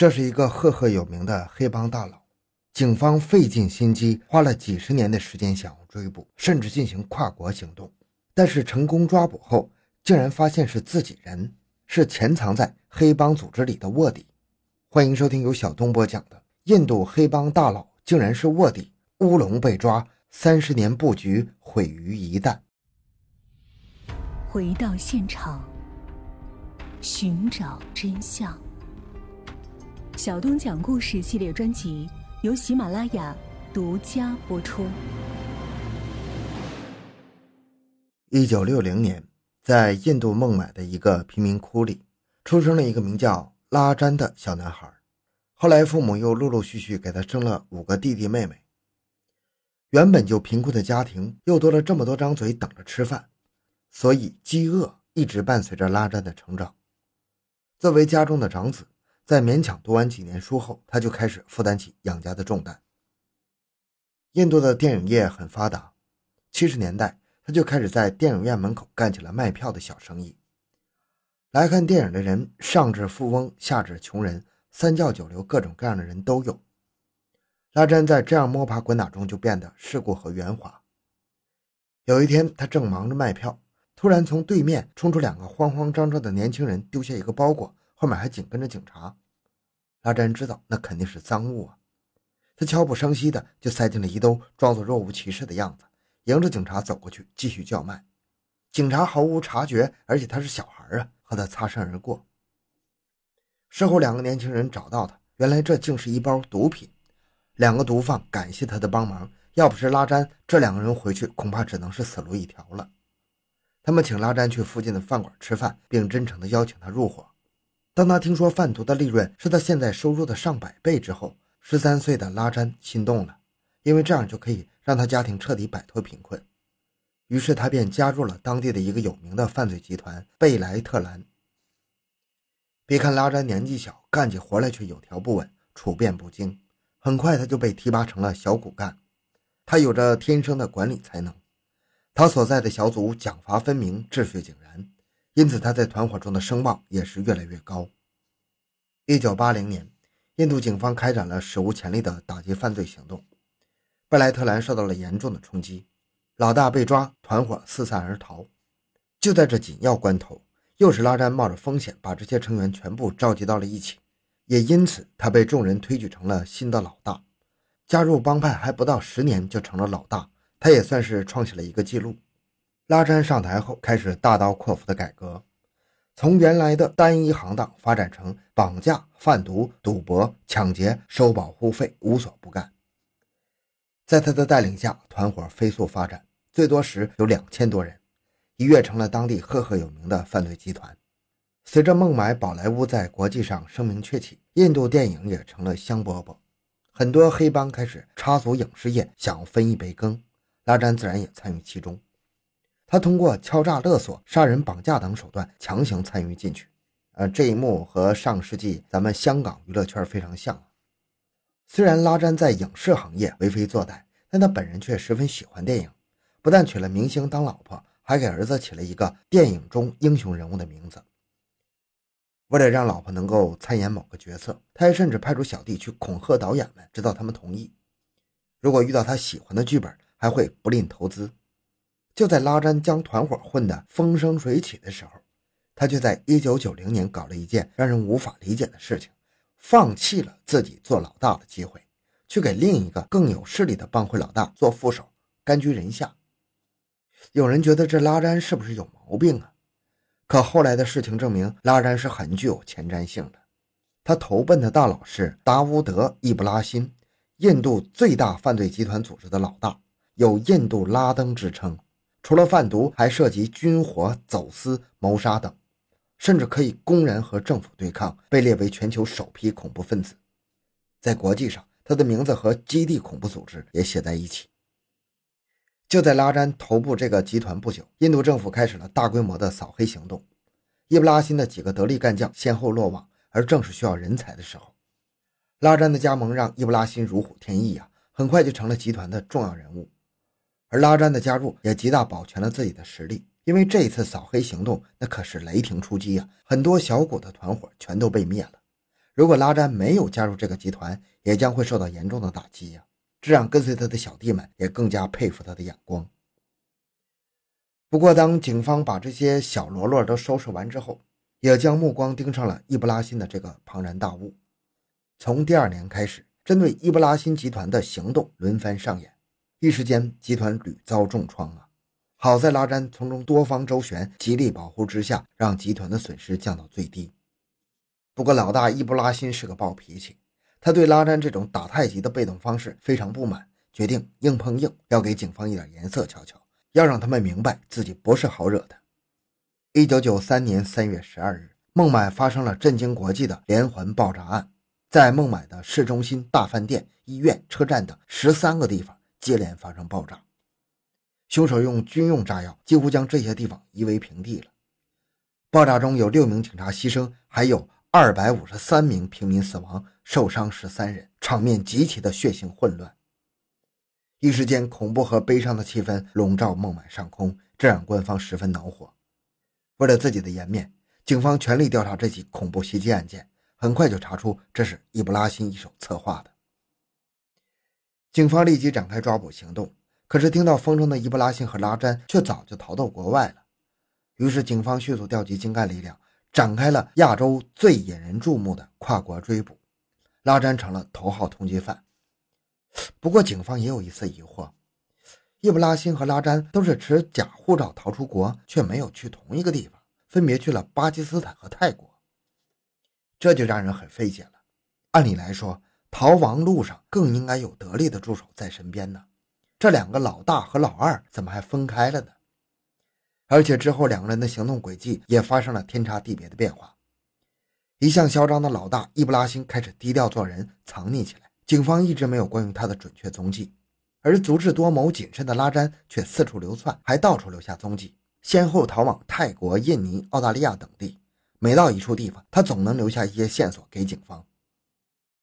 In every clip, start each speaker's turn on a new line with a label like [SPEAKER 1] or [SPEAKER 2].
[SPEAKER 1] 这是一个赫赫有名的黑帮大佬，警方费尽心机，花了几十年的时间想要追捕，甚至进行跨国行动，但是成功抓捕后，竟然发现是自己人，是潜藏在黑帮组织里的卧底。欢迎收听由小东播讲的《印度黑帮大佬竟然是卧底》，乌龙被抓，三十年布局毁于一旦。
[SPEAKER 2] 回到现场，寻找真相。小东讲故事系列专辑由喜马拉雅独家播出。
[SPEAKER 1] 一九六零年，在印度孟买的一个贫民窟里，出生了一个名叫拉詹的小男孩。后来，父母又陆陆续续给他生了五个弟弟妹妹。原本就贫困的家庭，又多了这么多张嘴等着吃饭，所以饥饿一直伴随着拉詹的成长。作为家中的长子。在勉强读完几年书后，他就开始负担起养家的重担。印度的电影业很发达，七十年代他就开始在电影院门口干起了卖票的小生意。来看电影的人，上至富翁，下至穷人，三教九流，各种各样的人都有。拉詹在这样摸爬滚打中就变得世故和圆滑。有一天，他正忙着卖票，突然从对面冲出两个慌慌张张的年轻人，丢下一个包裹。后面还紧跟着警察，拉詹知道那肯定是赃物啊，他悄不声息的就塞进了衣兜，装作若无其事的样子，迎着警察走过去，继续叫卖。警察毫无察觉，而且他是小孩啊，和他擦身而过。事后，两个年轻人找到他，原来这竟是一包毒品。两个毒贩感谢他的帮忙，要不是拉詹，这两个人回去恐怕只能是死路一条了。他们请拉詹去附近的饭馆吃饭，并真诚地邀请他入伙。当他听说贩毒的利润是他现在收入的上百倍之后，十三岁的拉詹心动了，因为这样就可以让他家庭彻底摆脱贫困。于是他便加入了当地的一个有名的犯罪集团贝莱特兰。别看拉詹年纪小，干起活来却有条不紊、处变不惊。很快他就被提拔成了小骨干。他有着天生的管理才能，他所在的小组奖罚分明，秩序井然。因此，他在团伙中的声望也是越来越高。一九八零年，印度警方开展了史无前例的打击犯罪行动，布莱特兰受到了严重的冲击，老大被抓，团伙四散而逃。就在这紧要关头，又是拉詹冒着风险把这些成员全部召集到了一起，也因此他被众人推举成了新的老大。加入帮派还不到十年就成了老大，他也算是创下了一个记录。拉詹上台后，开始大刀阔斧的改革，从原来的单一行当发展成绑架、贩毒、赌博、抢劫、收保护费，无所不干。在他的带领下，团伙飞速发展，最多时有两千多人，一跃成了当地赫赫有名的犯罪集团。随着孟买宝莱坞在国际上声名鹊起，印度电影也成了香饽饽，很多黑帮开始插足影视业，想分一杯羹，拉詹自然也参与其中。他通过敲诈勒索、杀人绑架等手段强行参与进去，呃，这一幕和上世纪咱们香港娱乐圈非常像。虽然拉詹在影视行业为非作歹，但他本人却十分喜欢电影，不但娶了明星当老婆，还给儿子起了一个电影中英雄人物的名字。为了让老婆能够参演某个角色，他还甚至派出小弟去恐吓导演们，直到他们同意。如果遇到他喜欢的剧本，还会不吝投资。就在拉詹将团伙混得风生水起的时候，他却在1990年搞了一件让人无法理解的事情，放弃了自己做老大的机会，去给另一个更有势力的帮会老大做副手，甘居人下。有人觉得这拉詹是不是有毛病啊？可后来的事情证明，拉詹是很具有前瞻性的。他投奔的大佬是达乌德·易布拉辛，印度最大犯罪集团组织的老大，有“印度拉登”之称。除了贩毒，还涉及军火、走私、谋杀等，甚至可以公然和政府对抗，被列为全球首批恐怖分子。在国际上，他的名字和基地恐怖组织也写在一起。就在拉詹头部这个集团不久，印度政府开始了大规模的扫黑行动，伊布拉辛的几个得力干将先后落网。而正是需要人才的时候，拉詹的加盟让伊布拉辛如虎添翼啊，很快就成了集团的重要人物。而拉詹的加入也极大保全了自己的实力，因为这一次扫黑行动那可是雷霆出击啊，很多小股的团伙全都被灭了。如果拉詹没有加入这个集团，也将会受到严重的打击呀。这让跟随他的小弟们也更加佩服他的眼光。不过，当警方把这些小喽啰都收拾完之后，也将目光盯上了伊布拉辛的这个庞然大物。从第二年开始，针对伊布拉辛集团的行动轮番上演，一时间集团屡遭重创啊！好在拉詹从中多方周旋，极力保护之下，让集团的损失降到最低。不过，老大伊布拉辛是个暴脾气。他对拉詹这种打太极的被动方式非常不满，决定硬碰硬，要给警方一点颜色瞧瞧，要让他们明白自己不是好惹的。一九九三年三月十二日，孟买发生了震惊国际的连环爆炸案，在孟买的市中心、大饭店、医院、车站等十三个地方接连发生爆炸，凶手用军用炸药几乎将这些地方夷为平地了。爆炸中有六名警察牺牲，还有。二百五十三名平民死亡，受伤十三人，场面极其的血腥混乱。一时间，恐怖和悲伤的气氛笼罩孟买上空，这让官方十分恼火。为了自己的颜面，警方全力调查这起恐怖袭击案件，很快就查出这是伊布拉辛一手策划的。警方立即展开抓捕行动，可是听到风声的伊布拉辛和拉詹却早就逃到国外了。于是，警方迅速调集精干力量。展开了亚洲最引人注目的跨国追捕，拉詹成了头号通缉犯。不过，警方也有一丝疑惑：伊布拉辛和拉詹都是持假护照逃出国，却没有去同一个地方，分别去了巴基斯坦和泰国，这就让人很费解了。按理来说，逃亡路上更应该有得力的助手在身边呢，这两个老大和老二怎么还分开了呢？而且之后两个人的行动轨迹也发生了天差地别的变化。一向嚣张的老大伊布拉辛开始低调做人，藏匿起来，警方一直没有关于他的准确踪迹。而足智多谋、谨慎的拉詹却四处流窜，还到处留下踪迹，先后逃往泰国、印尼、澳大利亚等地。每到一处地方，他总能留下一些线索给警方。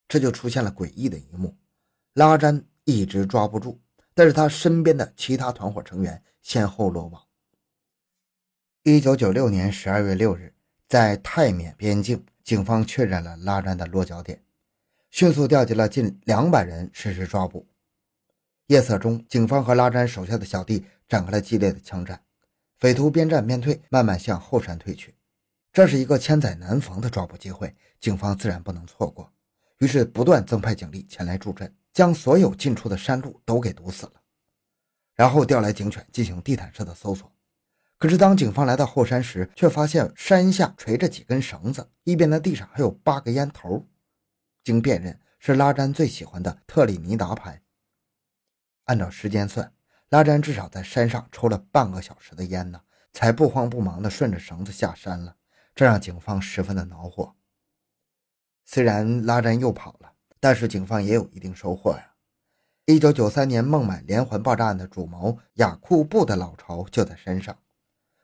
[SPEAKER 1] 这就出现了诡异的一幕：拉詹一直抓不住，但是他身边的其他团伙成员先后落网。一九九六年十二月六日，在泰缅边境，警方确认了拉詹的落脚点，迅速调集了近两百人实施抓捕。夜色中，警方和拉詹手下的小弟展开了激烈的枪战，匪徒边战边退，慢慢向后山退去。这是一个千载难逢的抓捕机会，警方自然不能错过，于是不断增派警力前来助阵，将所有进出的山路都给堵死了，然后调来警犬进行地毯式的搜索。可是，当警方来到后山时，却发现山下垂着几根绳子，一边的地上还有八个烟头。经辨认，是拉詹最喜欢的特立尼达牌。按照时间算，拉詹至少在山上抽了半个小时的烟呢，才不慌不忙地顺着绳子下山了。这让警方十分的恼火。虽然拉詹又跑了，但是警方也有一定收获呀。一九九三年孟买连环爆炸案的主谋雅库布的老巢就在山上。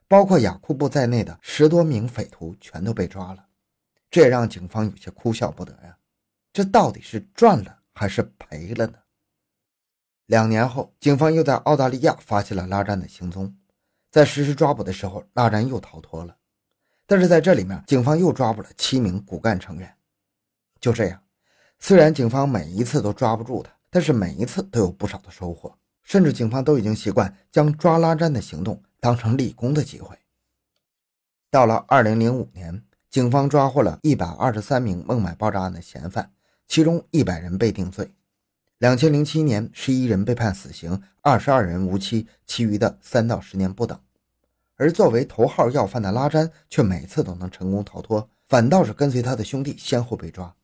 [SPEAKER 1] 包括雅库布在内的十多名匪徒全都被抓了，这也让警方有些哭笑不得呀。这到底是赚了还是赔了呢？两年后，警方又在澳大利亚发现了拉詹的行踪，在实施抓捕的时候，拉詹又逃脱了。但是在这里面，警方又抓捕了七名骨干成员。就这样，虽然警方每一次都抓不住他，但是每一次都有不少的收获，甚至警方都已经习惯将抓拉詹的行动。当成立功的机会。到了二零零五年，警方抓获了一百二十三名孟买爆炸案的嫌犯，其中一百人被定罪。两千零七年，十一人被判死刑，二十二人无期，其余的三到十年不等。而作为头号要犯的拉詹，却每次都能成功逃脱，反倒是跟随他的兄弟先后被抓。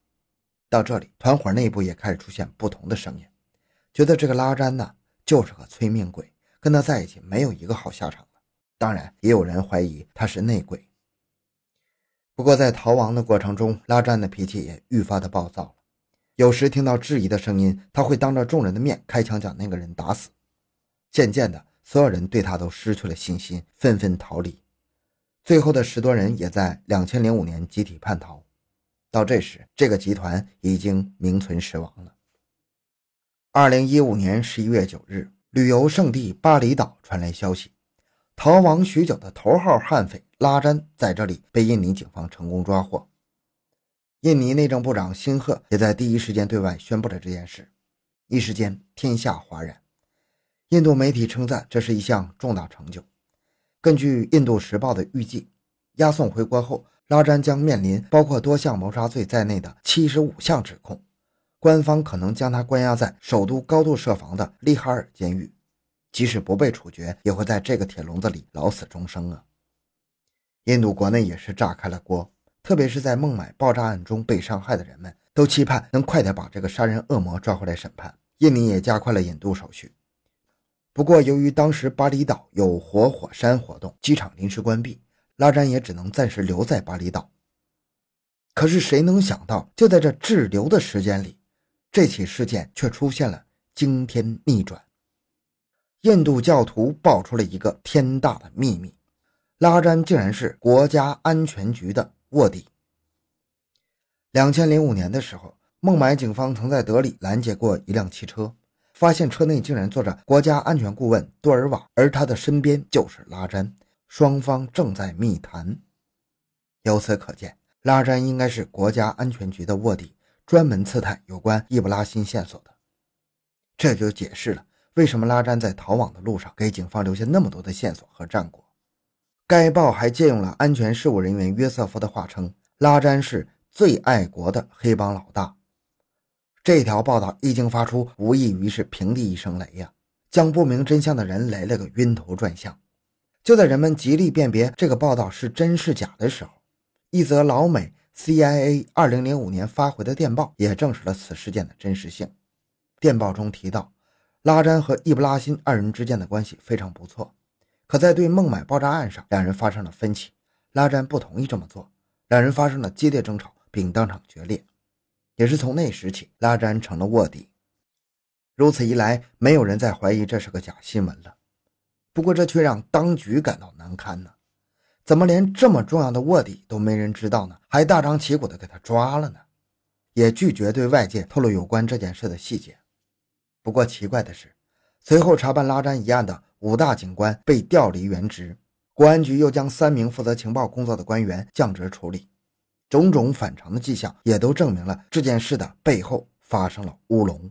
[SPEAKER 1] 到这里，团伙内部也开始出现不同的声音，觉得这个拉詹呢，就是个催命鬼，跟他在一起没有一个好下场。当然，也有人怀疑他是内鬼。不过，在逃亡的过程中，拉詹的脾气也愈发的暴躁了。有时听到质疑的声音，他会当着众人的面开枪将那个人打死。渐渐的，所有人对他都失去了信心，纷纷逃离。最后的十多人也在两千零五年集体叛逃。到这时，这个集团已经名存实亡了。二零一五年十一月九日，旅游胜地巴厘岛传来消息。逃亡许久的头号悍匪拉詹在这里被印尼警方成功抓获。印尼内政部长辛赫也在第一时间对外宣布了这件事，一时间天下哗然。印度媒体称赞这是一项重大成就。根据《印度时报》的预计，押送回国后，拉詹将面临包括多项谋杀罪在内的七十五项指控，官方可能将他关押在首都高度设防的利哈尔监狱，即使不被处决，也会在这个铁笼子里老死终生啊！印度国内也是炸开了锅，特别是在孟买爆炸案中被伤害的人们，都期盼能快点把这个杀人恶魔抓回来审判。印尼也加快了引渡手续。不过，由于当时巴厘岛有活火山活动，机场临时关闭，拉詹也只能暂时留在巴厘岛。可是谁能想到，就在这滞留的时间里，这起事件却出现了惊天逆转。印度教徒爆出了一个天大的秘密：拉詹竟然是国家安全局的卧底。两千零五年的时候，孟买警方曾在德里拦截过一辆汽车。发现车内竟然坐着国家安全顾问多尔瓦，而他的身边就是拉詹，双方正在密谈。由此可见，拉詹应该是国家安全局的卧底，专门刺探有关易卜拉欣线索的。这就解释了为什么拉詹在逃亡的路上给警方留下那么多的线索和战果。该报还借用了安全事务人员约瑟夫的话称，拉詹是最爱国的黑帮老大。这条报道一经发出，无异于是平地一声雷呀，将不明真相的人雷了个晕头转向。就在人们极力辨别这个报道是真是假的时候，一则老美 CIA 2005年发回的电报也证实了此事件的真实性。电报中提到，拉詹和易布拉欣二人之间的关系非常不错，可在对孟买爆炸案上，两人发生了分歧，拉詹不同意这么做，两人发生了激烈争吵，并当场决裂。也是从那时起，拉詹成了卧底。如此一来，没有人再怀疑这是个假新闻了。不过，这却让当局感到难堪呢。怎么连这么重要的卧底都没人知道呢？还大张旗鼓的给他抓了呢？也拒绝对外界透露有关这件事的细节。不过，奇怪的是，随后查办拉詹一案的五大警官被调离原职，公安局又将三名负责情报工作的官员降职处理。种种反常的迹象也都证明了这件事的背后发生了乌龙。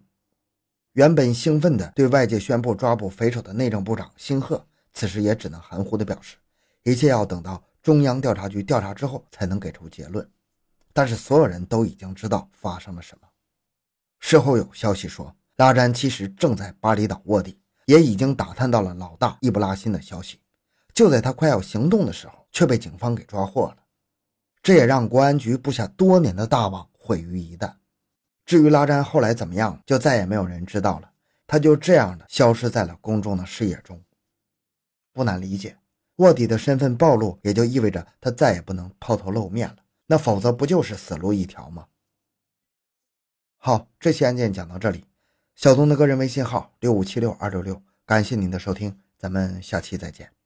[SPEAKER 1] 原本兴奋地对外界宣布抓捕匪首的内政部长辛赫，此时也只能含糊地表示，一切要等到中央调查局调查之后才能给出结论。但是所有人都已经知道发生了什么。事后有消息说，拉詹其实正在巴厘岛卧底，也已经打探到了老大易布拉欣的消息。就在他快要行动的时候，却被警方给抓获了。这也让国安局布下多年的大网毁于一旦。至于拉詹后来怎么样，就再也没有人知道了。他就这样的消失在了公众的视野中。不难理解，卧底的身份暴露，也就意味着他再也不能抛头露面了。那否则不就是死路一条吗？好，这期案件讲到这里。小东的个人微信号六五七六二六六，感谢您的收听，咱们下期再见。